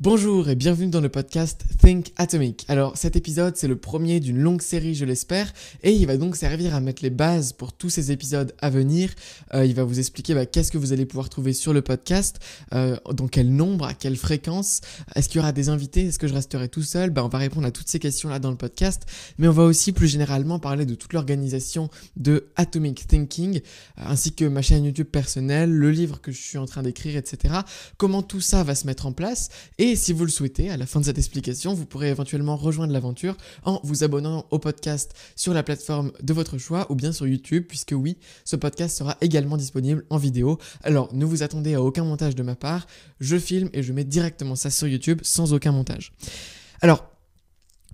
Bonjour et bienvenue dans le podcast Think Atomic. Alors cet épisode c'est le premier d'une longue série je l'espère et il va donc servir à mettre les bases pour tous ces épisodes à venir. Euh, il va vous expliquer bah, qu'est-ce que vous allez pouvoir trouver sur le podcast, euh, dans quel nombre, à quelle fréquence, est-ce qu'il y aura des invités, est-ce que je resterai tout seul? Bah, On va répondre à toutes ces questions là dans le podcast mais on va aussi plus généralement parler de toute l'organisation de Atomic Thinking euh, ainsi que ma chaîne YouTube personnelle, le livre que je suis en train d'écrire etc. Comment tout ça va se mettre en place? Et et si vous le souhaitez, à la fin de cette explication, vous pourrez éventuellement rejoindre l'aventure en vous abonnant au podcast sur la plateforme de votre choix ou bien sur YouTube, puisque oui, ce podcast sera également disponible en vidéo. Alors ne vous attendez à aucun montage de ma part, je filme et je mets directement ça sur YouTube sans aucun montage. Alors,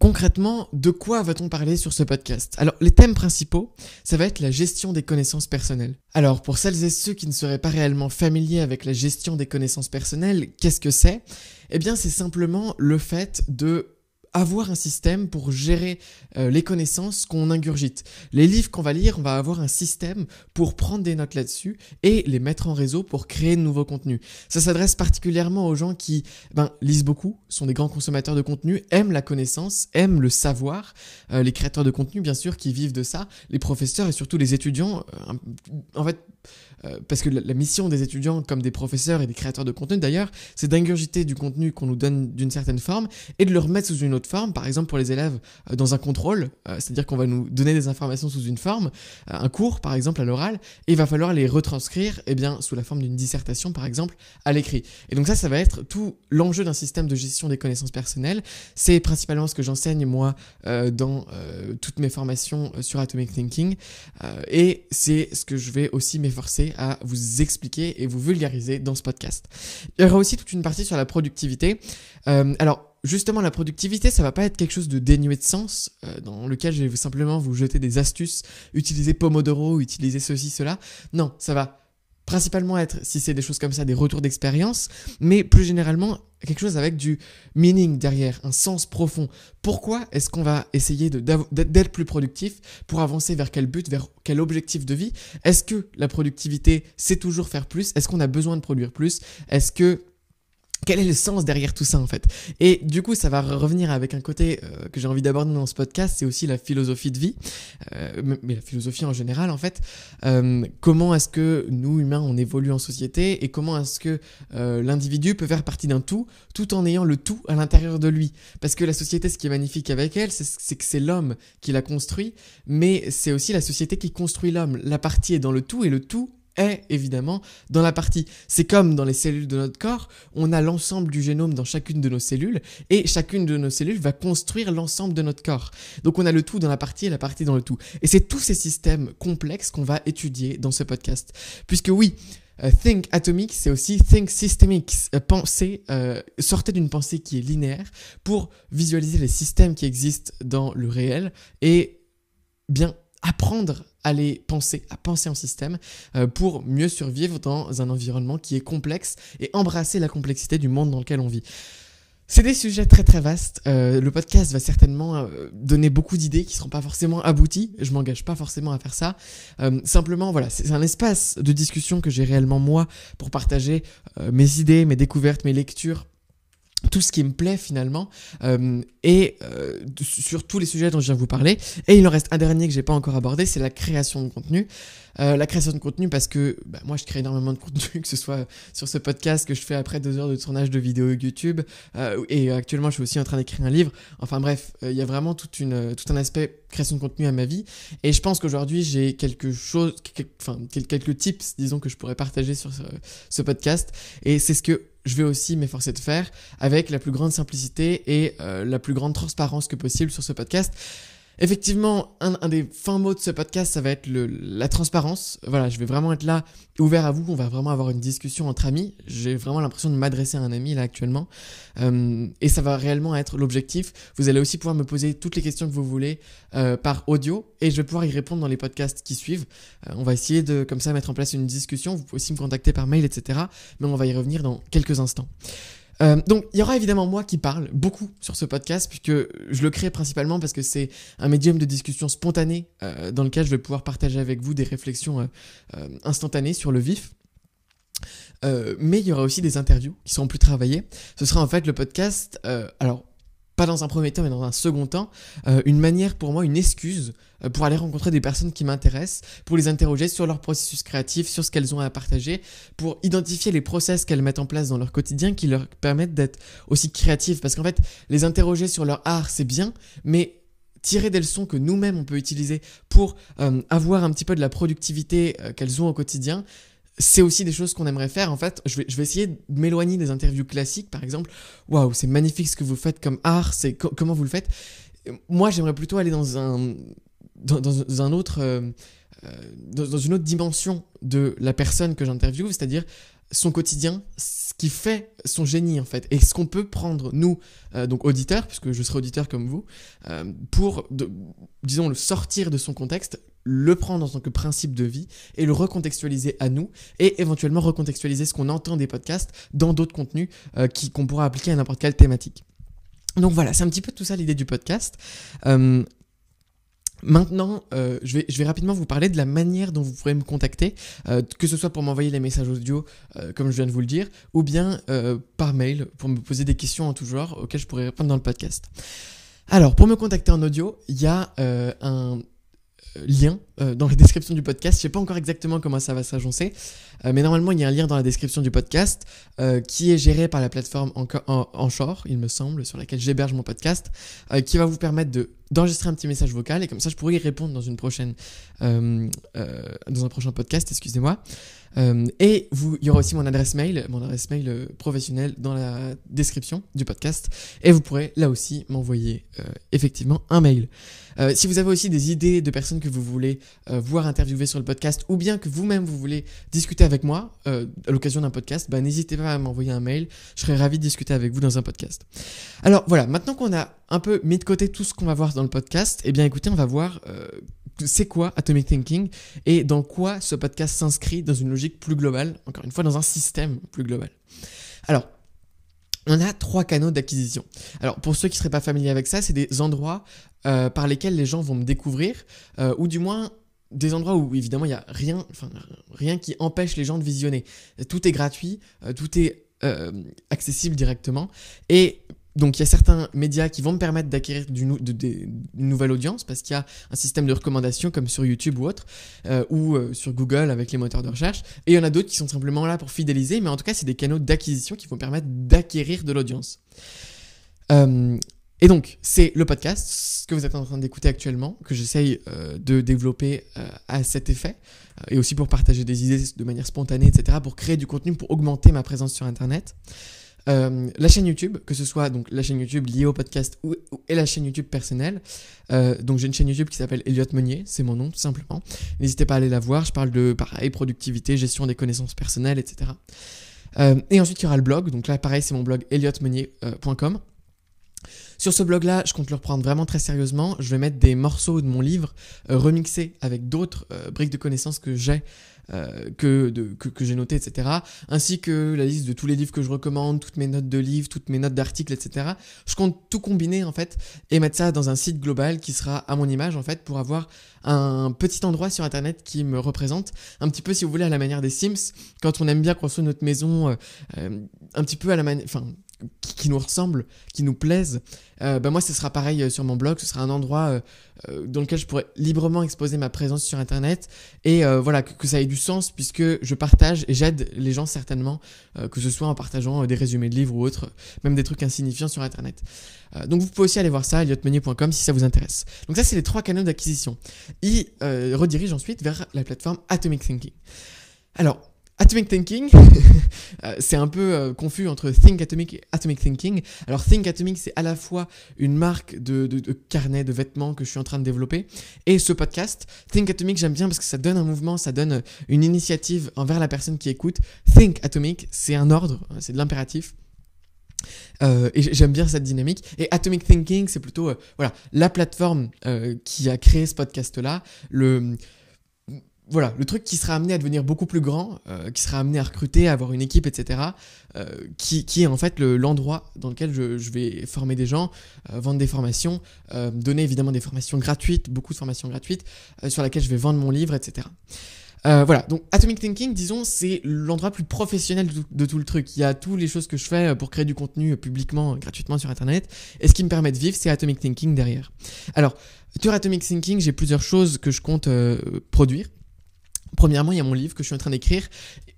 Concrètement, de quoi va-t-on parler sur ce podcast? Alors, les thèmes principaux, ça va être la gestion des connaissances personnelles. Alors, pour celles et ceux qui ne seraient pas réellement familiers avec la gestion des connaissances personnelles, qu'est-ce que c'est? Eh bien, c'est simplement le fait de avoir un système pour gérer euh, les connaissances qu'on ingurgite. Les livres qu'on va lire, on va avoir un système pour prendre des notes là-dessus et les mettre en réseau pour créer de nouveaux contenus. Ça s'adresse particulièrement aux gens qui ben, lisent beaucoup, sont des grands consommateurs de contenu, aiment la connaissance, aiment le savoir. Euh, les créateurs de contenu, bien sûr, qui vivent de ça, les professeurs et surtout les étudiants. Euh, en fait, euh, parce que la, mission des étudiants, comme des professeurs et des créateurs de contenu d'ailleurs, c'est d'ingurgiter du contenu qu'on nous donne d'une certaine forme et de le remettre sous une autre forme. Par exemple, pour les élèves, euh, dans un contrôle, euh, c'est-à-dire qu'on va nous donner des informations sous une forme, un cours par exemple à l'oral, et il va falloir les retranscrire, eh bien, sous la forme d'une dissertation par exemple, à l'écrit. Et donc ça, ça va être tout l'enjeu d'un système de gestion des connaissances personnelles. C'est principalement ce que j'enseigne moi dans toutes mes formations sur Atomic Thinking, et c'est ce que je vais aussi m'efforcer à vous expliquer et vous vulgariser dans ce podcast. Il y aura aussi toute une partie sur la productivité. Euh, alors, justement, la productivité, ça va pas être quelque chose de dénué de sens, euh, dans lequel je vais simplement vous jeter des astuces, utiliser Pomodoro, utiliser ceci, cela. Non, ça va principalement être, si c'est des choses comme ça, des retours d'expérience, mais plus généralement, quelque chose avec du meaning derrière, un sens profond. Pourquoi est-ce qu'on va essayer d'être plus productif pour avancer vers quel but, vers quel objectif de vie? Est-ce que la productivité, c'est toujours faire plus? Est-ce qu'on a besoin de produire plus? Est-ce que quel est le sens derrière tout ça en fait? Et du coup, ça va revenir avec un côté euh, que j'ai envie d'aborder dans ce podcast, c'est aussi la philosophie de vie, euh, mais la philosophie en général en fait. Euh, comment est-ce que nous humains on évolue en société et comment est-ce que l'individu peut faire partie d'un tout tout en ayant le tout à l'intérieur de lui? Parce que la société, ce qui est magnifique avec elle, c'est que c'est l'homme qui la construit, mais c'est aussi la société qui construit l'homme. La partie est dans le tout et le tout est évidemment dans la partie. C'est comme dans les cellules de notre corps, on a l'ensemble du génome dans chacune de nos cellules et chacune de nos cellules va construire l'ensemble de notre corps. Donc on a le tout dans la partie et la partie dans le tout. Et c'est tous ces systèmes complexes qu'on va étudier dans ce podcast. Puisque oui, euh, think atomic, c'est aussi think systemic. Euh, penser, euh, sortez d'une pensée qui est linéaire pour visualiser les systèmes qui existent dans le réel et bien apprendre à les penser, à penser en système euh, pour mieux survivre dans un environnement qui est complexe et embrasser la complexité du monde dans lequel on vit. C'est des sujets très très vastes. Euh, le podcast va certainement euh, donner beaucoup d'idées qui seront pas forcément abouties. Je m'engage pas forcément à faire ça. simplement, voilà, c'est un espace de discussion que j'ai réellement moi pour partager mes idées, mes découvertes, mes lectures tout ce qui me plaît finalement euh, et euh, sur tous les sujets dont je viens de vous parler. Et il en reste un dernier que j'ai pas encore abordé c'est la création de contenu. Euh, la création de contenu parce que bah, moi je crée énormément de contenu que ce soit sur ce podcast que je fais après deux heures de tournage de vidéos YouTube et actuellement je suis aussi en train d'écrire un livre. Enfin bref il y a vraiment tout un aspect création de contenu à ma vie. Et je pense qu'aujourd'hui j'ai quelque chose enfin quelques tips disons que je pourrais partager sur ce, ce podcast. Et c'est ce que je vais aussi m'efforcer de faire avec la plus grande simplicité et euh, la plus grande transparence que possible sur ce podcast. Effectivement, un, des fins mots de ce podcast, ça va être la transparence. Voilà, je vais vraiment être là, ouvert à vous. On va vraiment avoir une discussion entre amis. J'ai vraiment l'impression de m'adresser à un ami là actuellement. Euh, et ça va réellement être l'objectif. Vous allez aussi pouvoir me poser toutes les questions que vous voulez euh, par audio et je vais pouvoir y répondre dans les podcasts qui suivent. Euh, on va essayer de comme ça mettre en place une discussion. Vous pouvez aussi me contacter par mail, etc. Mais on va y revenir dans quelques instants. Euh, donc il y aura évidemment moi qui parle beaucoup sur ce podcast puisque je le crée principalement parce que c'est un médium de discussion spontanée euh, dans lequel je vais pouvoir partager avec vous des réflexions euh, instantanées sur le vif. mais il y aura aussi des interviews qui seront plus travaillées. Ce sera en fait le podcast, alors pas dans un premier temps, mais dans un second temps, euh, une manière pour moi, une excuse euh, pour aller rencontrer des personnes qui m'intéressent, pour les interroger sur leur processus créatif, sur ce qu'elles ont à partager, pour identifier les process qu'elles mettent en place dans leur quotidien qui leur permettent d'être aussi créatives. Parce qu'en fait, les interroger sur leur art, c'est bien, mais tirer des leçons que nous-mêmes on peut utiliser pour euh, avoir un petit peu de la productivité qu'elles ont au quotidien, c'est aussi des choses qu'on aimerait faire. En fait, je vais, essayer de m'éloigner des interviews classiques, par exemple. Waouh, c'est magnifique ce que vous faites comme art, c'est comment vous le faites. Moi, j'aimerais plutôt aller dans un, dans, un autre, euh, euh, dans, une autre dimension de la personne que j'interviewe, c'est-à-dire son quotidien, ce qui fait son génie en fait, et ce qu'on peut prendre nous, euh, donc auditeurs, puisque je serai auditeur comme vous, pour, disons, le sortir de son contexte, le prendre en tant que principe de vie et le recontextualiser à nous et éventuellement recontextualiser ce qu'on entend des podcasts dans d'autres contenus euh, qui, qu'on pourra appliquer à n'importe quelle thématique. Donc voilà, c'est un petit peu tout ça l'idée du podcast. Euh, maintenant, euh, je, vais, je vais rapidement vous parler de la manière dont vous pourrez me contacter, que ce soit pour m'envoyer les messages audio, comme je viens de vous le dire, ou bien par mail pour me poser des questions en tout genre auxquelles je pourrais répondre dans le podcast. Alors, pour me contacter en audio, il y a un lien euh, dans la description du podcast. Je sais pas encore exactement comment ça va s'agencer, euh, mais normalement il y a un lien dans la description du podcast euh, qui est géré par la plateforme en, il me semble, sur laquelle j'héberge mon podcast, qui va vous permettre de d'enregistrer un petit message vocal et comme ça je pourrai y répondre dans une prochaine dans un prochain podcast, excusez-moi. Et vous, il y aura aussi mon adresse mail, mon adresse mail professionnelle dans la description du podcast et vous pourrez là aussi m'envoyer effectivement un mail. si vous avez aussi des idées de personnes que vous voulez euh, voir interviewer sur le podcast, ou bien que vous-même vous voulez discuter avec moi euh, à l'occasion d'un podcast, bah, n'hésitez pas à m'envoyer un mail. Je serais ravi de discuter avec vous dans un podcast. Alors voilà, maintenant qu'on a un peu mis de côté tout ce qu'on va voir dans le podcast, eh bien écoutez, on va voir euh, c'est quoi Atomic Thinking et dans quoi ce podcast s'inscrit dans une logique plus globale, encore une fois dans un système plus global. Alors, on a trois canaux d'acquisition. Alors pour ceux qui ne seraient pas familiers avec ça, c'est des endroits par lesquels les gens vont me découvrir, ou du moins des endroits où évidemment il n'y a rien, enfin, rien qui empêche les gens de visionner. Tout est gratuit, euh, tout est euh, accessible directement. Et donc il y a certains médias qui vont me permettre d'acquérir une nouvelle audience parce qu'il y a un système de recommandation comme sur YouTube ou autre, euh, ou sur Google avec les moteurs de recherche. Et il y en a d'autres qui sont simplement là pour fidéliser, mais en tout cas c'est des canaux d'acquisition qui vont permettre d'acquérir de l'audience. Et donc, c'est le podcast, ce que vous êtes en train d'écouter actuellement, que j'essaye euh, de développer euh, à cet effet, euh, et aussi pour partager des idées de manière spontanée, etc., pour créer du contenu, pour augmenter ma présence sur Internet. La chaîne YouTube, que ce soit donc la chaîne YouTube liée au podcast ou, et la chaîne YouTube personnelle. donc j'ai une chaîne YouTube qui s'appelle Elliot Meunier, c'est mon nom simplement. N'hésitez pas à aller la voir, je parle de pareil, productivité, gestion des connaissances personnelles, etc. et ensuite il y aura le blog, donc là pareil c'est mon blog elliotmeunier.com. Sur ce blog-là, je compte le reprendre vraiment très sérieusement. Je vais mettre des morceaux de mon livre euh, remixés avec d'autres euh, briques de connaissances que j'ai. Euh, que, que, j'ai noté, etc. Ainsi que la liste de tous les livres que je recommande, toutes mes notes de livres, toutes mes notes d'articles, etc. Je compte tout combiner en fait et mettre ça dans un site global qui sera à mon image en fait pour avoir un petit endroit sur internet qui me représente un petit peu si vous voulez à la manière des Sims quand on aime bien construire notre maison un petit peu à la manière enfin qui nous ressemble, qui nous plaise, euh, bah moi ce sera pareil euh, sur mon blog, ce sera un endroit euh, dans lequel je pourrais librement exposer ma présence sur internet et voilà que, ça ait du sens puisque je partage et j'aide les gens certainement, que ce soit en partageant des résumés de livres ou autres, même des trucs insignifiants sur internet. donc vous pouvez aussi aller voir ça, eliotmeunier.com si ça vous intéresse. Donc ça c'est les trois canaux d'acquisition. Il redirige ensuite vers la plateforme Atomic Thinking. Alors, Atomic Thinking, euh, c'est un peu euh, confus entre Think Atomic et Atomic Thinking. Alors Think Atomic, c'est à la fois une marque de, de, carnet, de vêtements que je suis en train de développer, et ce podcast. Think Atomic, j'aime bien parce que ça donne un mouvement, ça donne une initiative envers la personne qui écoute. Think Atomic, c'est un ordre, hein, c'est de l'impératif. Euh, et j'aime bien cette dynamique. Et Atomic Thinking, c'est plutôt voilà la plateforme qui a créé ce podcast-là, voilà, le truc qui sera amené à devenir beaucoup plus grand, euh, qui sera amené à recruter, à avoir une équipe, etc., euh, qui, qui, est en fait l'endroit dans lequel je, je, vais former des gens, euh, vendre des formations, donner évidemment des formations gratuites, beaucoup de formations gratuites, sur laquelle je vais vendre mon livre, etc. Euh, voilà, donc Atomic Thinking, disons, c'est l'endroit plus professionnel de tout, le truc. Il y a toutes les choses que je fais pour créer du contenu publiquement, gratuitement sur Internet. Et ce qui me permet de vivre, c'est Atomic Thinking derrière. Alors, sur Atomic Thinking, j'ai plusieurs choses que je compte produire. Premièrement, il y a mon livre que je suis en train d'écrire.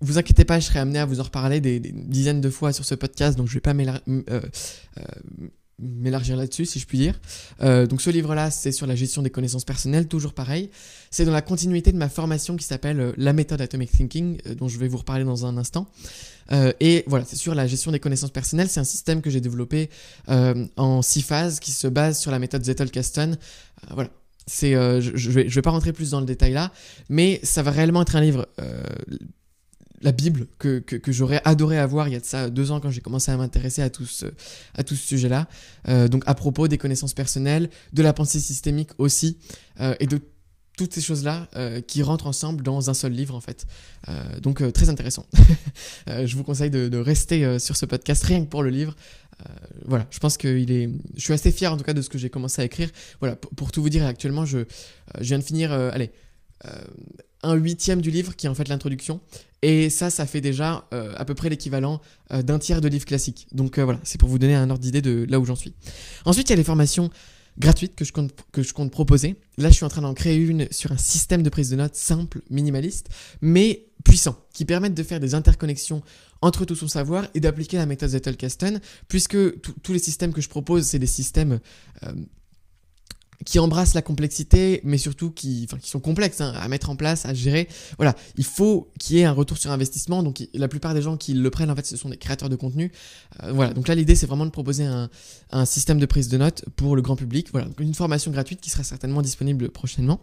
Vous inquiétez pas, je serai amené à vous en reparler des, dizaines de fois sur ce podcast, donc je vais pas m'élargir là-dessus, si je puis dire. Euh, donc ce livre-là, c'est sur la gestion des connaissances personnelles, toujours pareil. C'est dans la continuité de ma formation qui s'appelle euh, La méthode Atomic Thinking, euh, dont je vais vous reparler dans un instant. et voilà, c'est sur la gestion des connaissances personnelles. C'est un système que j'ai développé en six phases qui se base sur la méthode Zettelkasten. voilà. C'est, je, je, vais, je vais pas rentrer plus dans le détail là, mais ça va réellement être un livre la Bible que, que, j'aurais adoré avoir il y a deux ans quand j'ai commencé à m'intéresser à tout ce, à tout ce sujet-là. Euh, donc à propos des connaissances personnelles, de la pensée systémique aussi, euh, et de toutes ces choses-là euh, qui rentrent ensemble dans un seul livre en fait. donc très intéressant. je vous conseille de rester sur ce podcast rien que pour le livre. Voilà, je pense que il est. Je suis assez fier en tout cas de ce que j'ai commencé à écrire. Voilà, pour, tout vous dire, actuellement, je, je viens de finir. allez un huitième du livre qui est en fait l'introduction. Et ça, ça fait déjà euh, à peu près l'équivalent euh, d'un tiers de livre classique. Donc euh, voilà, c'est pour vous donner un ordre d'idée de là où j'en suis. Ensuite, il y a les formations gratuites que je compte, que je compte proposer. Là, je suis en train d'en créer une sur un système de prise de notes simple, minimaliste, mais puissant, qui permettent de faire des interconnexions entre tout son savoir et d'appliquer la méthode Zettelkasten, puisque tous les systèmes que je propose, c'est des systèmes qui embrassent la complexité, mais surtout qui, sont complexes hein, à mettre en place, à gérer. Voilà, il faut qu'il y ait un retour sur investissement. Donc la plupart des gens qui le prennent, en fait, ce sont des créateurs de contenu. Euh, voilà, donc là l'idée c'est vraiment de proposer un, système de prise de notes pour le grand public. Voilà, une formation gratuite qui sera certainement disponible prochainement.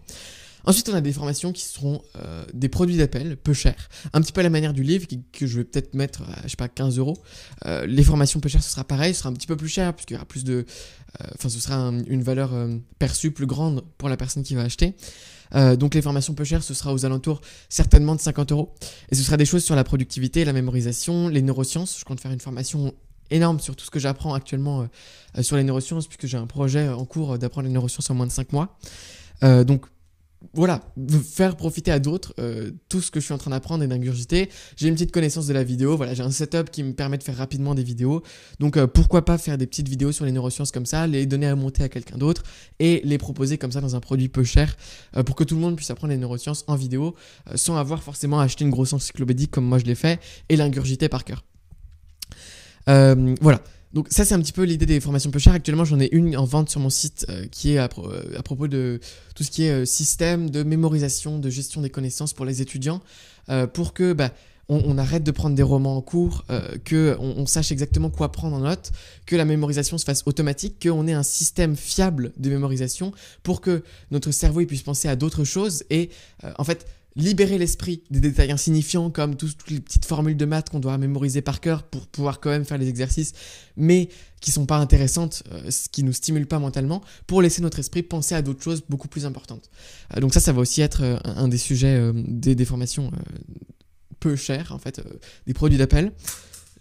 Ensuite, on a des formations qui seront euh, des produits d'appel peu chers. Un petit peu à la manière du livre que je vais peut-être mettre à, je sais pas, 15 euros. Euh, les formations peu chères, ce sera pareil, ce sera un petit peu plus cher puisqu'il y aura plus de... Euh, enfin, ce sera une valeur perçue plus grande pour la personne qui va acheter. donc les formations peu chères, ce sera aux alentours certainement de 50 euros. Et ce sera des choses sur la productivité, la mémorisation, les neurosciences. Je compte faire une formation énorme sur tout ce que j'apprends actuellement sur les neurosciences, puisque j'ai un projet en cours d'apprendre les neurosciences en moins de 5 mois. donc voilà, faire profiter à d'autres euh, tout ce que je suis en train d'apprendre et d'ingurgiter. J'ai une petite connaissance de la vidéo, voilà, j'ai un setup qui me permet de faire rapidement des vidéos. Donc euh, pourquoi pas faire des petites vidéos sur les neurosciences comme ça, les donner à monter à quelqu'un d'autre et les proposer comme ça dans un produit peu cher euh, pour que tout le monde puisse apprendre les neurosciences en vidéo sans avoir forcément acheté une grosse encyclopédie comme moi je l'ai fait et l'ingurgiter par cœur. voilà. Donc ça c'est un petit peu l'idée des formations peu chères. Actuellement j'en ai une en vente sur mon site euh, qui est à, à, propos de tout ce qui est euh, système de mémorisation, de gestion des connaissances pour les étudiants, euh, pour que bah, on, arrête de prendre des romans en cours, que on, sache exactement quoi prendre en note, que la mémorisation se fasse automatique, qu'on ait un système fiable de mémorisation pour que notre cerveau puisse penser à d'autres choses et en fait libérer l'esprit des détails insignifiants comme toutes les petites formules de maths qu'on doit mémoriser par cœur pour pouvoir quand même faire les exercices, mais qui sont pas intéressantes, euh, qui nous stimule pas mentalement, pour laisser notre esprit penser à d'autres choses beaucoup plus importantes. Euh, donc ça, ça va aussi être euh, un, des sujets des, des, formations peu chères, en fait, des produits d'appel.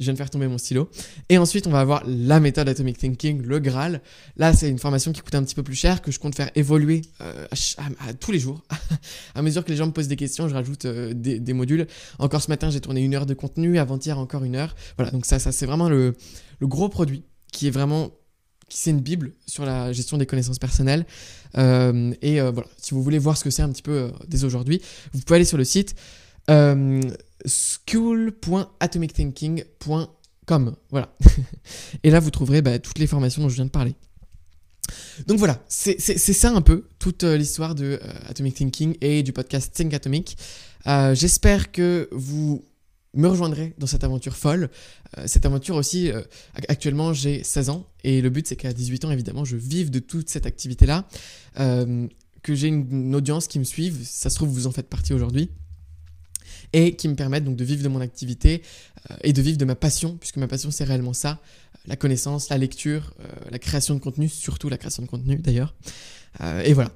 Je viens de faire tomber mon stylo. Et ensuite, on va avoir la méthode Atomic Thinking, le Graal. Là, c'est une formation qui coûte un petit peu plus cher, que je compte faire évoluer euh, tous les jours. à mesure que les gens me posent des questions, je rajoute euh, des, modules. Encore ce matin, j'ai tourné une heure de contenu, avant-hier encore une heure. Voilà, donc ça, c'est vraiment le, gros produit qui est vraiment c'est une bible sur la gestion des connaissances personnelles. Euh, et voilà, si vous voulez voir ce que c'est un petit peu dès aujourd'hui, vous pouvez aller sur le site school.atomicthinking.com. Voilà. Et là, vous trouverez bah, toutes les formations dont je viens de parler. Donc voilà, c'est ça un peu toute euh, l'histoire de euh, Atomic Thinking et du podcast Think Atomic. Euh, j'espère que vous me rejoindrez dans cette aventure folle. cette aventure aussi, actuellement j'ai 16 ans et le but c'est qu'à 18 ans évidemment je vive de toute cette activité-là, que j'ai une, audience qui me suive, ça se trouve vous en faites partie aujourd'hui et qui me permettent donc de vivre de mon activité euh, et de vivre de ma passion, puisque ma passion c'est réellement ça, euh, la connaissance, la lecture, euh, la création de contenu, surtout la création de contenu d'ailleurs. et voilà.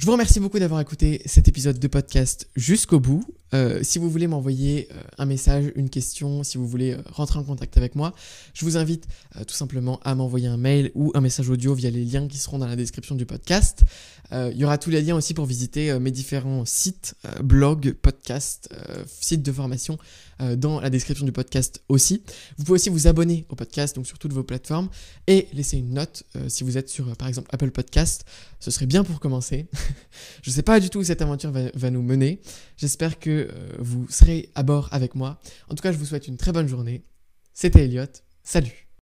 Je vous remercie beaucoup d'avoir écouté cet épisode de podcast jusqu'au bout. Euh, si vous voulez m'envoyer euh, un message, une question, si vous voulez euh, rentrer en contact avec moi, je vous invite tout simplement à m'envoyer un mail ou un message audio via les liens qui seront dans la description du podcast. Il y aura tous les liens aussi pour visiter mes différents sites, blogs, podcasts, sites de formation dans la description du podcast aussi. Vous pouvez aussi vous abonner au podcast, donc sur toutes vos plateformes, et laisser une note si vous êtes sur par exemple Apple Podcast. Ce serait bien pour commencer. je ne sais pas du tout où cette aventure va, nous mener. J'espère que euh, vous serez à bord avec moi. En tout cas, je vous souhaite une très bonne journée. C'était Elliot. Salut